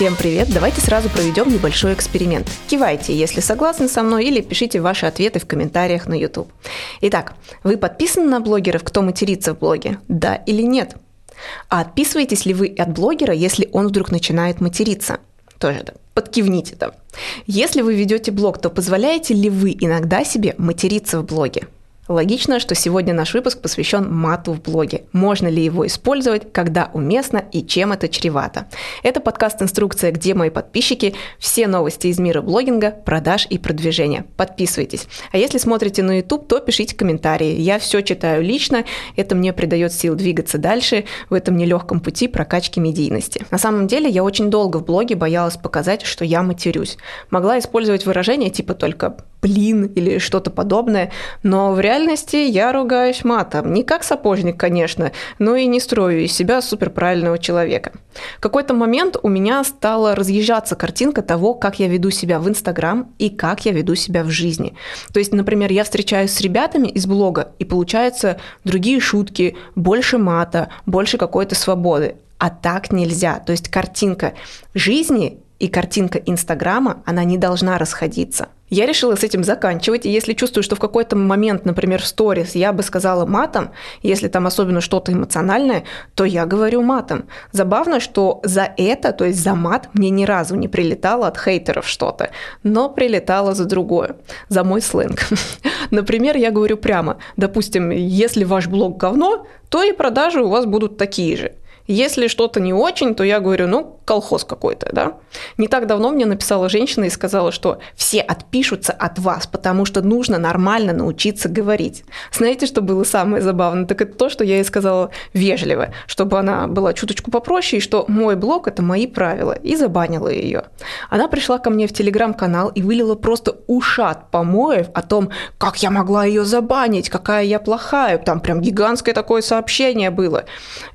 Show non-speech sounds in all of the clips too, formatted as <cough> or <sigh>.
Всем привет! Давайте сразу проведем небольшой эксперимент. Кивайте, если согласны со мной, или пишите ваши ответы в комментариях на YouTube. Итак, вы подписаны на блогеров, кто матерится в блоге? Да или нет? А отписываетесь ли вы от блогера, если он вдруг начинает материться? Тоже да, подкивните там. Если вы ведете блог, то позволяете ли вы иногда себе материться в блоге? Логично, что сегодня наш выпуск посвящен мату в блоге. Можно ли его использовать, когда уместно и чем это чревато. Это подкаст-инструкция «Где мои подписчики?» Все новости из мира блогинга, продаж и продвижения. Подписывайтесь. А если смотрите на YouTube, то пишите комментарии. Я все читаю лично, это мне придает сил двигаться дальше в этом нелегком пути прокачки медийности. На самом деле, я очень долго в блоге боялась показать, что я матерюсь. Могла использовать выражения типа только блин или что-то подобное, но в реальности я ругаюсь матом. Не как сапожник, конечно, но и не строю из себя суперправильного человека. В какой-то момент у меня стала разъезжаться картинка того, как я веду себя в Инстаграм и как я веду себя в жизни. То есть, например, я встречаюсь с ребятами из блога, и получается другие шутки, больше мата, больше какой-то свободы. А так нельзя. То есть картинка жизни и картинка Инстаграма, она не должна расходиться. Я решила с этим заканчивать, и если чувствую, что в какой-то момент, например, в сторис я бы сказала матом, если там особенно что-то эмоциональное, то я говорю матом. Забавно, что за это, то есть за мат, мне ни разу не прилетало от хейтеров что-то, но прилетало за другое, за мой сленг. <laughs> Например, я говорю прямо, допустим, если ваш блог говно, то и продажи у вас будут такие же. Если что-то не очень, то я говорю, ну, колхоз какой-то, да. Не так давно мне написала женщина и сказала, что все отпишутся от вас, потому что нужно нормально научиться говорить. Знаете, что было самое забавное? Так это то, что я ей сказала вежливо, чтобы она была чуточку попроще, и что мой блог – это мои правила, и забанила ее. Она пришла ко мне в телеграм-канал и вылила просто ушат помоев о том, как я могла ее забанить, какая я плохая. Там прям гигантское такое сообщение было.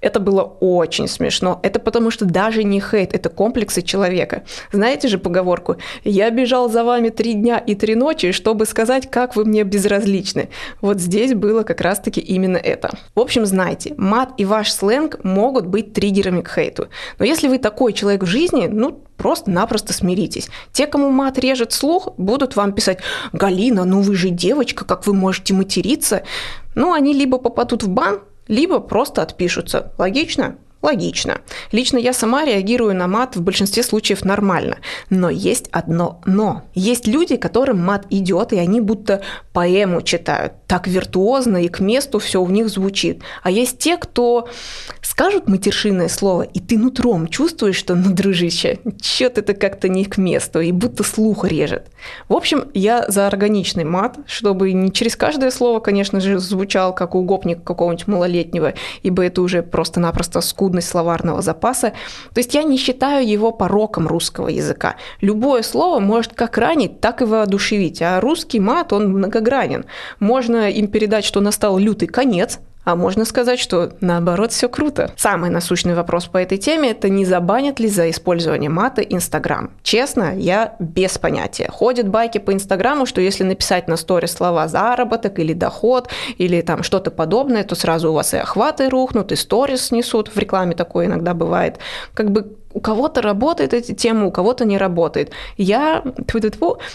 Это было очень смешно. Это потому что даже не хейт, это комплексы человека. Знаете же поговорку «Я бежал за вами три дня и три ночи, чтобы сказать, как вы мне безразличны». Вот здесь было как раз-таки именно это. В общем, знайте, мат и ваш сленг могут быть триггерами к хейту. Но если вы такой человек в жизни, ну, просто-напросто смиритесь. Те, кому мат режет слух, будут вам писать «Галина, ну вы же девочка, как вы можете материться?» Ну, они либо попадут в бан, либо просто отпишутся. Логично? Логично. Лично я сама реагирую на мат в большинстве случаев нормально. Но есть одно «но». Есть люди, которым мат идет, и они будто поэму читают. Так виртуозно и к месту все у них звучит. А есть те, кто скажут матершинное слово, и ты нутром чувствуешь, что, ну, дружище, чё-то это как-то не к месту, и будто слух режет. В общем, я за органичный мат, чтобы не через каждое слово, конечно же, звучал как у гопника какого-нибудь малолетнего, ибо это уже просто-напросто скудно скудность словарного запаса. То есть я не считаю его пороком русского языка. Любое слово может как ранить, так и воодушевить, а русский мат, он многогранен. Можно им передать, что настал лютый конец, а можно сказать, что наоборот все круто. Самый насущный вопрос по этой теме – это не забанят ли за использование мата Инстаграм. Честно, я без понятия. Ходят байки по Инстаграму, что если написать на сторе слова «заработок» или «доход» или там что-то подобное, то сразу у вас и охваты рухнут, и сторис снесут. В рекламе такое иногда бывает. Как бы у кого-то работает эти темы, у кого-то не работает. Я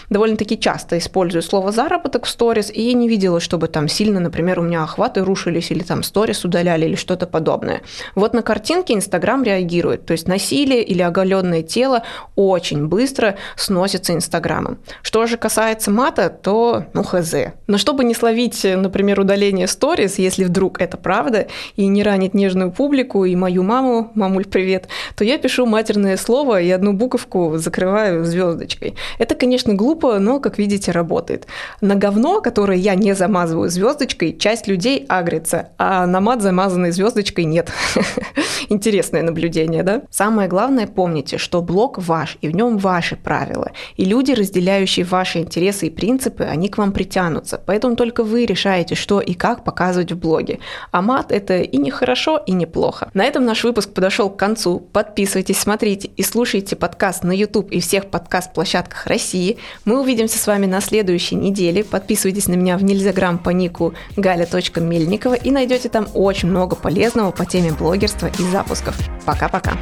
довольно-таки часто использую слово «заработок» в сторис, и не видела, чтобы там сильно, например, у меня охваты рушились, или там сторис удаляли, или что-то подобное. Вот на картинке Инстаграм реагирует, то есть насилие или оголенное тело очень быстро сносится Инстаграмом. Что же касается мата, то, ну, хз. Но чтобы не словить, например, удаление сторис, если вдруг это правда, и не ранить нежную публику, и мою маму, мамуль, привет, то я пишу матерное слово и одну буковку закрываю звездочкой. Это, конечно, глупо, но, как видите, работает. На говно, которое я не замазываю звездочкой, часть людей агрится, а на мат, замазанной звездочкой, нет. <laughs> Интересное наблюдение, да? Самое главное, помните, что блог ваш, и в нем ваши правила. И люди, разделяющие ваши интересы и принципы, они к вам притянутся. Поэтому только вы решаете, что и как показывать в блоге. А мат – это и не хорошо, и не плохо. На этом наш выпуск подошел к концу. Подписывайтесь смотрите и слушайте подкаст на YouTube и всех подкаст-площадках России. Мы увидимся с вами на следующей неделе. Подписывайтесь на меня в Нельзяграм по нику gaля.мельникова и найдете там очень много полезного по теме блогерства и запусков. Пока-пока.